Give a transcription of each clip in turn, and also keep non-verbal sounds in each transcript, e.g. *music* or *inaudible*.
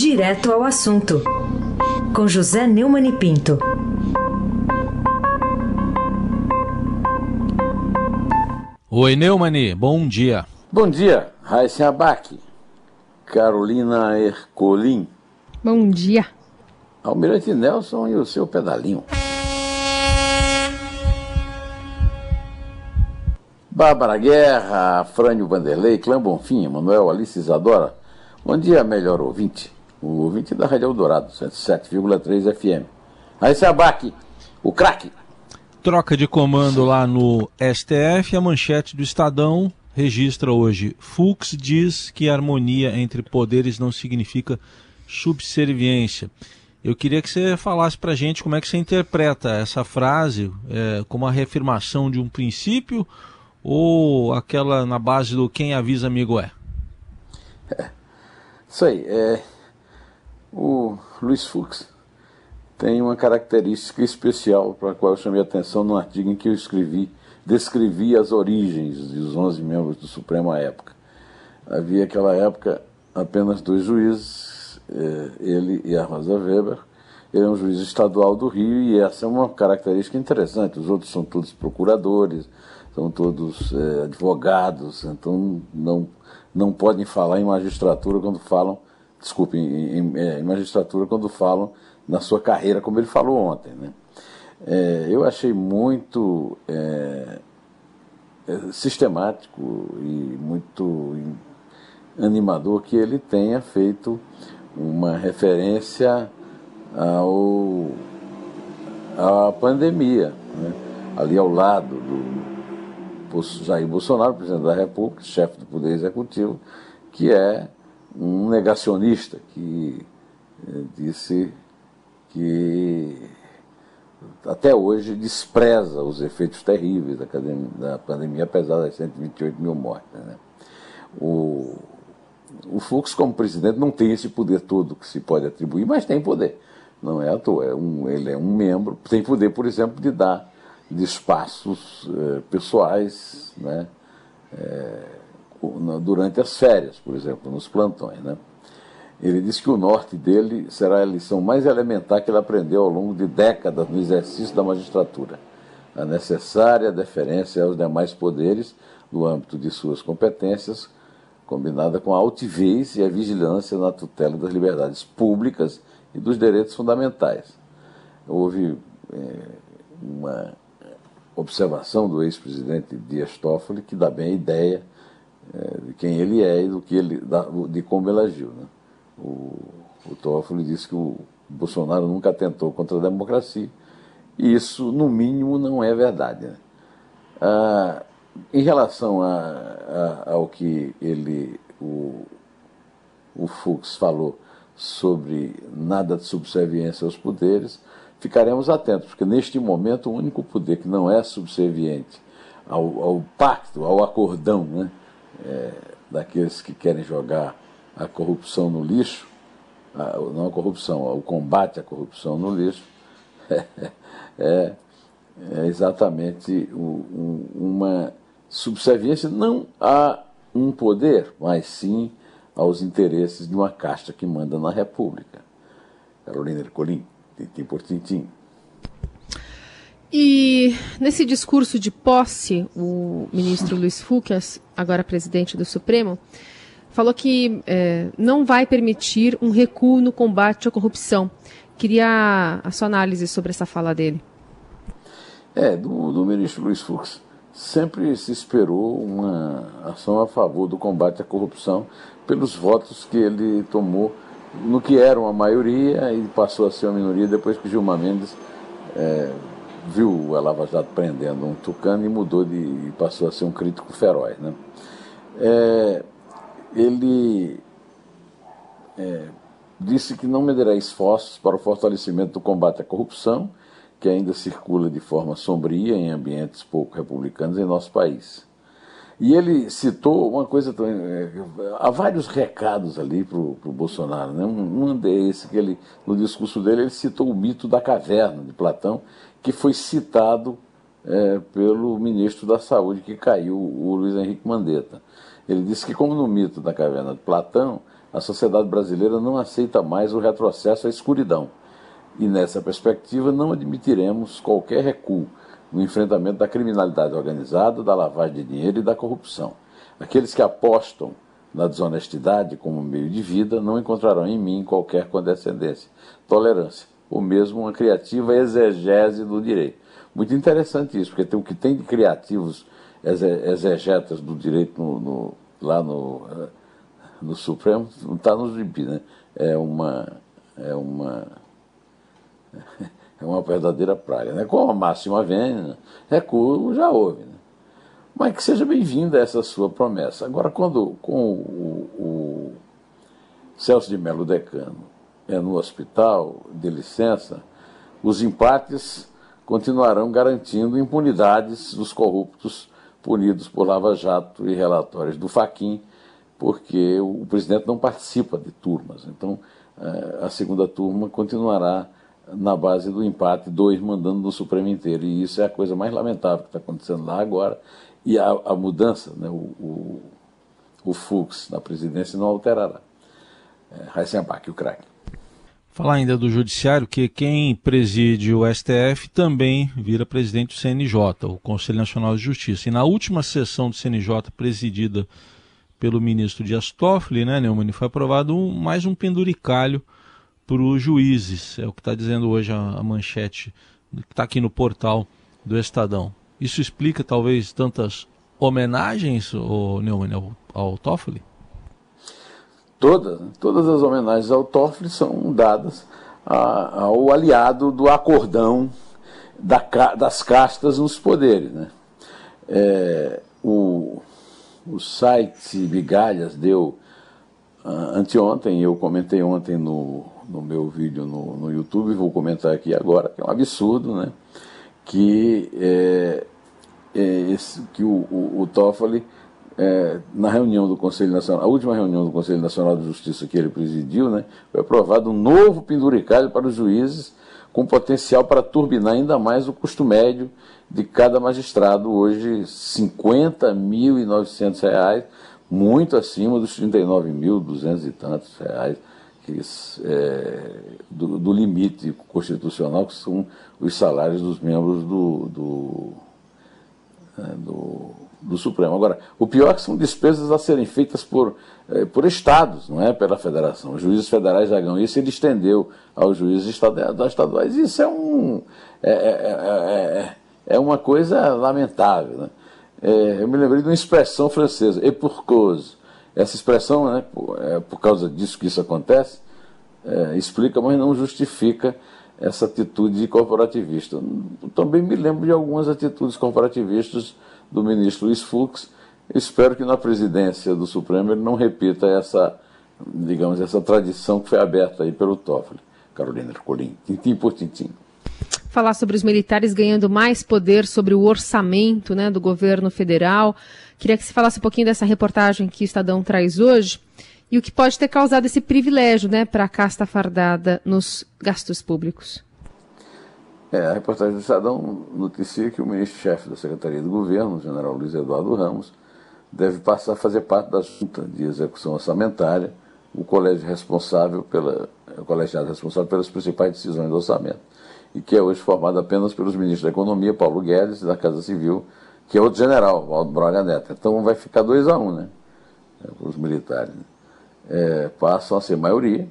Direto ao assunto, com José Neumann e Pinto. Oi, Neumani, bom dia. Bom dia, Raíssa Abac, Carolina Ercolim. Bom dia. Almirante Nelson e o seu pedalinho. Bárbara Guerra, Frânio Vanderlei, Clã Bonfim, Manuel Alice Isadora. Bom dia, melhor ouvinte. O ouvinte da Rádio Eldorado, 107,3 FM. Raíssa Abac, o craque. Troca de comando lá no STF, a manchete do Estadão registra hoje. Fux diz que harmonia entre poderes não significa subserviência. Eu queria que você falasse para a gente como é que você interpreta essa frase, é, como a reafirmação de um princípio ou aquela na base do quem avisa amigo é? é isso aí. É, o Luiz Fux tem uma característica especial para a qual eu chamei atenção no artigo em que eu escrevi, descrevi as origens dos 11 membros do Supremo à época. Havia aquela época apenas dois juízes, é, ele e a Rosa Weber. Ele é um juiz estadual do Rio e essa é uma característica interessante. Os outros são todos procuradores, são todos é, advogados, então não, não podem falar em magistratura quando falam, desculpe, em, em, é, em magistratura quando falam na sua carreira, como ele falou ontem. Né? É, eu achei muito é, é sistemático e muito animador que ele tenha feito uma referência ao, à pandemia, né? ali ao lado do Jair Bolsonaro, presidente da República, chefe do Poder Executivo, que é um negacionista, que eh, disse que até hoje despreza os efeitos terríveis da, pandemia, apesar das 128 mil mortes. Né? O, o Fux, como presidente, não tem esse poder todo que se pode atribuir, mas tem poder. Não é à toa. É um, ele é um membro, tem poder, por exemplo, de dar de espaços eh, pessoais né, eh, durante as férias, por exemplo, nos plantões. Né. Ele diz que o norte dele será a lição mais elementar que ele aprendeu ao longo de décadas no exercício da magistratura. A necessária deferência aos demais poderes no âmbito de suas competências, combinada com a altivez e a vigilância na tutela das liberdades públicas e dos direitos fundamentais. Houve é, uma observação do ex-presidente Dias Toffoli que dá bem a ideia é, de quem ele é e do que ele, de como ele agiu. Né? O, o Toffoli disse que o Bolsonaro nunca atentou contra a democracia e isso, no mínimo, não é verdade. Né? Ah, em relação a, a, ao que ele, o, o Fux falou sobre nada de subserviência aos poderes, ficaremos atentos, porque neste momento o único poder que não é subserviente ao, ao pacto, ao acordão né, é, daqueles que querem jogar a corrupção no lixo, a, não a corrupção, o combate à corrupção no lixo, é, *laughs* é, é exatamente um, uma subserviência não a um poder, mas sim aos interesses de uma casta que manda na República. Carolina Ercolim tintim por tintim. E nesse discurso de posse, o ministro Luiz Fux, agora presidente do Supremo, falou que é, não vai permitir um recuo no combate à corrupção. Queria a sua análise sobre essa fala dele. É, do, do ministro Luiz Fux. Sempre se esperou uma ação a favor do combate à corrupção pelos votos que ele tomou no que era uma maioria e passou a ser uma minoria depois que Gilmar Mendes é, viu a Lava Jato prendendo um tucano e mudou de e passou a ser um crítico feroz. Né? É, ele é, disse que não medirá esforços para o fortalecimento do combate à corrupção, que ainda circula de forma sombria em ambientes pouco republicanos em nosso país. E ele citou uma coisa também, é, há vários recados ali para o Bolsonaro. Né? Um, um desse que ele, no discurso dele, ele citou o mito da caverna de Platão, que foi citado é, pelo ministro da Saúde que caiu, o Luiz Henrique Mandetta. Ele disse que, como no mito da caverna de Platão, a sociedade brasileira não aceita mais o retrocesso à escuridão. E nessa perspectiva, não admitiremos qualquer recuo no enfrentamento da criminalidade organizada, da lavagem de dinheiro e da corrupção. Aqueles que apostam na desonestidade como meio de vida não encontrarão em mim qualquer condescendência, tolerância, ou mesmo uma criativa exegese do direito. Muito interessante isso, porque tem o que tem de criativos exegetas do direito no, no, lá no, eh, no Supremo, não está no gibi, né? É uma, é uma, *laughs* é uma verdadeira praga. Né? Com a máxima vem, recuo já houve. Né? Mas que seja bem-vinda essa sua promessa. Agora, quando com o, o Celso de Melo Decano é no hospital, de licença, os empates continuarão garantindo impunidades dos corruptos punidos por Lava Jato e relatórios do Faquin, porque o presidente não participa de turmas. Então, eh, a segunda turma continuará na base do empate, dois mandando no Supremo inteiro. E isso é a coisa mais lamentável que está acontecendo lá agora. E a, a mudança, né, o, o, o Fux na presidência não alterará. É, Heisenbach, o craque. Falar ainda do Judiciário, que quem preside o STF também vira presidente do CNJ, o Conselho Nacional de Justiça. E na última sessão do CNJ, presidida pelo ministro Dias Toffoli, né, Neumann, foi aprovado um, mais um penduricalho para os juízes. É o que está dizendo hoje a, a manchete que está aqui no portal do Estadão. Isso explica talvez tantas homenagens, o Neumann, ao, ao Toffoli? Todas, todas as homenagens ao Toffoli são dadas a, ao aliado do acordão da, das castas nos poderes. Né? É, o, o site Bigalhas deu anteontem, eu comentei ontem no, no meu vídeo no, no YouTube, vou comentar aqui agora, que é um absurdo, né? que, é, é esse, que o, o, o Toffoli é, na reunião do Conselho Nacional, a última reunião do Conselho Nacional de Justiça que ele presidiu, né, foi aprovado um novo penduricalho para os juízes, com potencial para turbinar ainda mais o custo médio de cada magistrado, hoje R$ 50.900, muito acima dos R$ 39.200 e tantos reais que, é, do, do, limite constitucional, que são os salários dos membros do, do, é, do do Supremo. Agora, o pior é que são despesas a serem feitas por, eh, por estados, não é pela federação. Os juízes federais já ganham isso, ele estendeu aos juízes estaduais. Isso é, um, é, é, é, é uma coisa lamentável. Né? Eu me lembrei de uma expressão francesa, et pour cause. Essa expressão, né, por, é por causa disso que isso acontece, explica, mas não justifica essa atitude corporativista. Também me lembro de algumas atitudes corporativistas do ministro Luiz Fux. Espero que na presidência do Supremo ele não repita essa, digamos, essa tradição que foi aberta aí pelo Toffoli. Carolina Ercolim, tintim por tintim. Falar sobre os militares ganhando mais poder sobre o orçamento né, do governo federal. Queria que você falasse um pouquinho dessa reportagem que o Estadão traz hoje e o que pode ter causado esse privilégio né, para a casta fardada nos gastos públicos. É, a reportagem do Estadão noticia que o ministro-chefe da Secretaria do Governo, o general Luiz Eduardo Ramos, deve passar a fazer parte da Junta de Execução Orçamentária, o colégio responsável pela, o responsável pelas principais decisões do orçamento, e que é hoje formado apenas pelos ministros da Economia, Paulo Guedes, e da Casa Civil, que é outro general, Valdo Braga Neto. Então vai ficar dois a um, né? Os militares. Né? É, passam a ser maioria,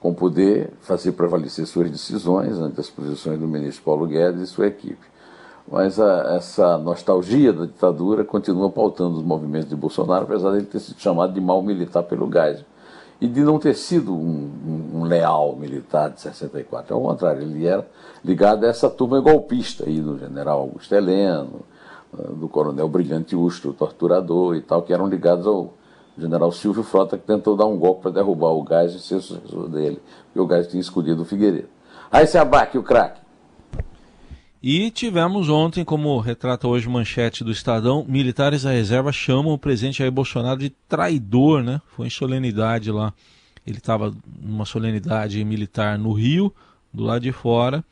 com poder fazer prevalecer suas decisões ante as posições do ministro Paulo Guedes e sua equipe. Mas a, essa nostalgia da ditadura continua pautando os movimentos de Bolsonaro, apesar de ele ter sido chamado de mal militar pelo Geisel. E de não ter sido um, um, um, leal militar de 64. Ao contrário, ele era ligado a essa turma golpista aí do general Augusto Heleno, do coronel Brilhante Ustro, torturador e tal, que eram ligados ao, general Silvio Frota, que tentou dar um golpe para derrubar o gás e ser sucessor dele, porque o gás tinha escolhido o Figueiredo. Aí se abaque o craque. E tivemos ontem, como retrata hoje manchete do Estadão, militares da reserva chamam o presidente Jair Bolsonaro de traidor, né? Foi em solenidade lá. Ele estava numa solenidade militar no Rio, do lado de fora.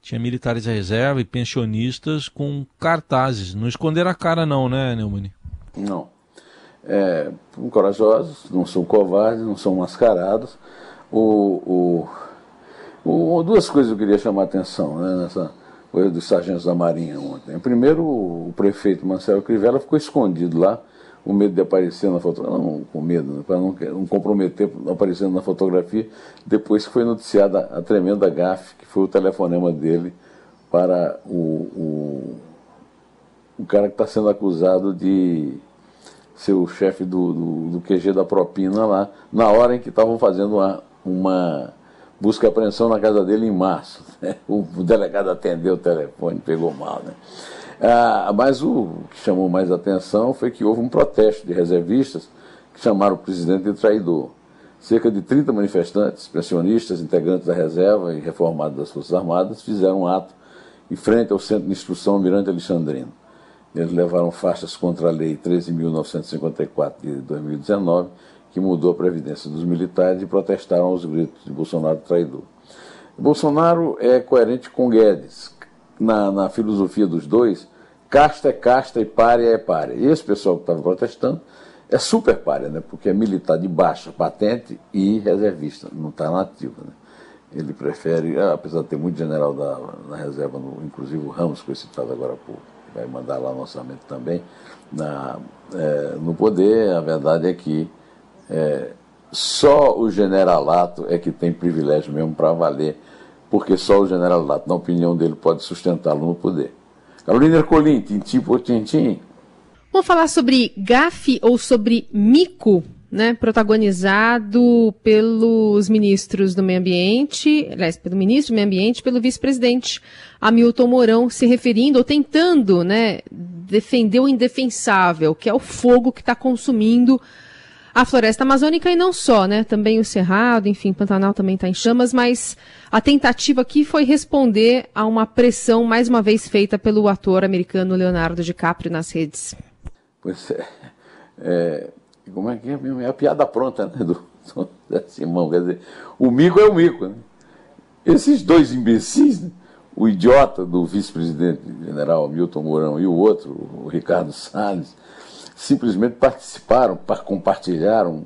Tinha militares da reserva e pensionistas com cartazes. Não esconderam a cara não, né, Neumann? Não. é, corajosos, não são covardes, não são mascarados. O, o, o, duas coisas eu queria chamar a atenção né, nessa dos sargentos da Marinha ontem. Primeiro, o prefeito Marcelo Crivella ficou escondido lá, com medo de aparecer na fotografia, não com medo, né, para não, não, comprometer aparecendo na fotografia, depois que foi noticiada a tremenda gafe, que foi o telefonema dele para o, o, o cara que está sendo acusado de ser o chefe do, do, do, QG da propina lá, na hora em que estavam fazendo uma, uma busca e apreensão na casa dele em março. Né? O, delegado atendeu o telefone, pegou mal. Né? Ah, mas o que chamou mais atenção foi que houve um protesto de reservistas que chamaram o presidente de traidor. Cerca de 30 manifestantes, pensionistas, integrantes da reserva e reformados das Forças Armadas fizeram um ato em frente ao Centro de Instrução Mirante Alexandrino. Eles levaram faixas contra a Lei 13.954 de 2019, que mudou a previdência dos militares e protestaram aos gritos de Bolsonaro traidor. Bolsonaro é coerente com Guedes. Na, na filosofia dos dois, casta é casta e párea é párea. E esse pessoal que estava protestando é super párea, né? porque é militar de baixa patente e reservista, não está na ativa. Né? Ele prefere, ah, apesar de ter muito general da, na reserva, no, inclusive o Ramos, que foi citado agora há pouco, vai mandar lá no orçamento também, na, é, no poder, a verdade é que é, só o generalato é que tem privilégio mesmo para valer, porque só o generalato, na opinião dele, pode sustentá-lo no poder. Carolina Ercolim, tintim por tintim. Vamos falar sobre GAF ou sobre mico, né, protagonizado pelos ministros do Meio Ambiente, aliás, pelo ministro do Meio Ambiente, pelo vice-presidente Hamilton Mourão, se referindo ou tentando, né, defender o indefensável, que é o fogo que está consumindo a floresta amazônica e não só, né? Também o Cerrado, enfim, Pantanal também está em chamas, mas a tentativa aqui foi responder a uma pressão, mais uma vez, feita pelo ator americano Leonardo DiCaprio nas redes. Pois é. é como é que é? É a piada pronta, né? Do, *laughs* do Simão. Quer dizer, o mico é o mico, né? Esses dois imbecis, né? o idiota do vice-presidente general Milton Mourão e o outro, o Ricardo Salles, simplesmente participaram, compartilharam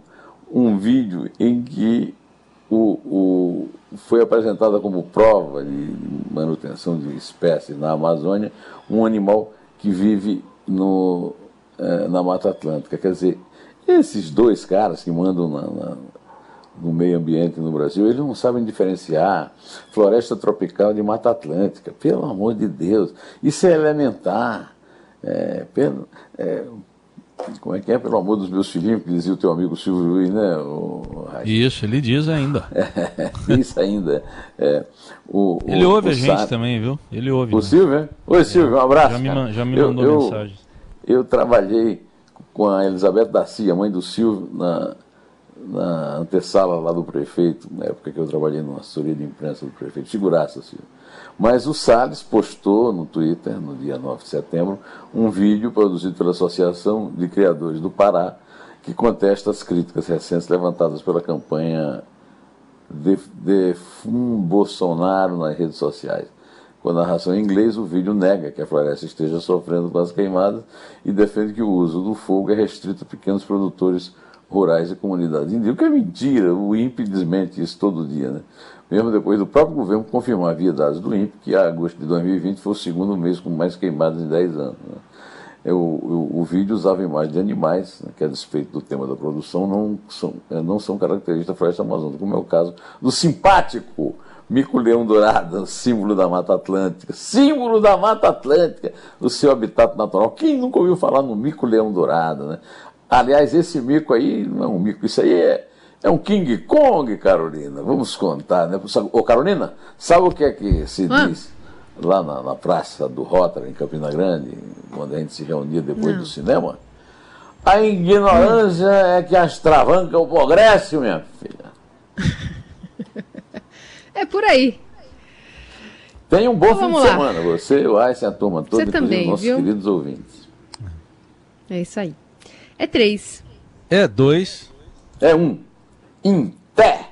um vídeo em que o, o, foi apresentada como prova de manutenção de espécies na Amazônia um animal que vive no, é, na Mata Atlântica. Quer dizer, esses dois caras que mandam na, na, no meio ambiente no Brasil, eles não sabem diferenciar floresta tropical de Mata Atlântica. Pelo amor de Deus, isso é elementar. É, pelo, é, como é que é? Pelo amor dos meus filhinhos, que dizia o teu amigo Silvio Luiz, né? O, isso, ele diz ainda. *laughs* É, isso ainda. É, o, ele ouve a gente também, viu? Ele ouve. O né? Silvio, Oi, Silvio, um abraço. Já me, já me mandou eu, mensagem. Eu, eu trabalhei com a Elizabeth Darcia, mãe do Silvio, na, na antessala lá do prefeito, na época que eu trabalhei numa assessoria de imprensa do prefeito, figuraça, Silvio. Mas o Salles postou no Twitter, no dia 9 de setembro, um vídeo produzido pela Associação de Criadores do Pará, que contesta as críticas recentes levantadas pela campanha de, de Bolsonaro nas redes sociais. Com a narração em inglês, o vídeo nega que a floresta esteja sofrendo com as queimadas e defende que o uso do fogo é restrito a pequenos produtores rurais e comunidades indígenas. O que é mentira, o INPE desmente isso todo dia, né? Mesmo depois do próprio governo confirmar via dados do INPE que agosto de 2020 foi o segundo mês com mais queimadas em 10 anos. Né? É, o, vídeo usava imagens de animais, né, que a despeito do tema da produção, não são, é, não são características da floresta amazônica, como é o caso do simpático mico-leão dourado, símbolo da Mata Atlântica, símbolo da Mata Atlântica, o seu habitat natural. Quem nunca ouviu falar no mico-leão dourado, né? Aliás, esse mico aí não é um mico, isso aí é, é um King Kong, Carolina. Vamos contar, né? Ô, Carolina, sabe o que é que se ah. diz lá na, na, praça do Rotary, em Campina Grande, quando a gente se reunia depois não. do cinema? A ignorância hum. é que astravanca o progresso, minha filha. *laughs* É por aí. Tenha um bom então, fim de lá. semana, você, o Aysen, a turma toda, você também, nossos viu? queridos ouvintes. É isso aí. É três. É dois. É um. Em pé.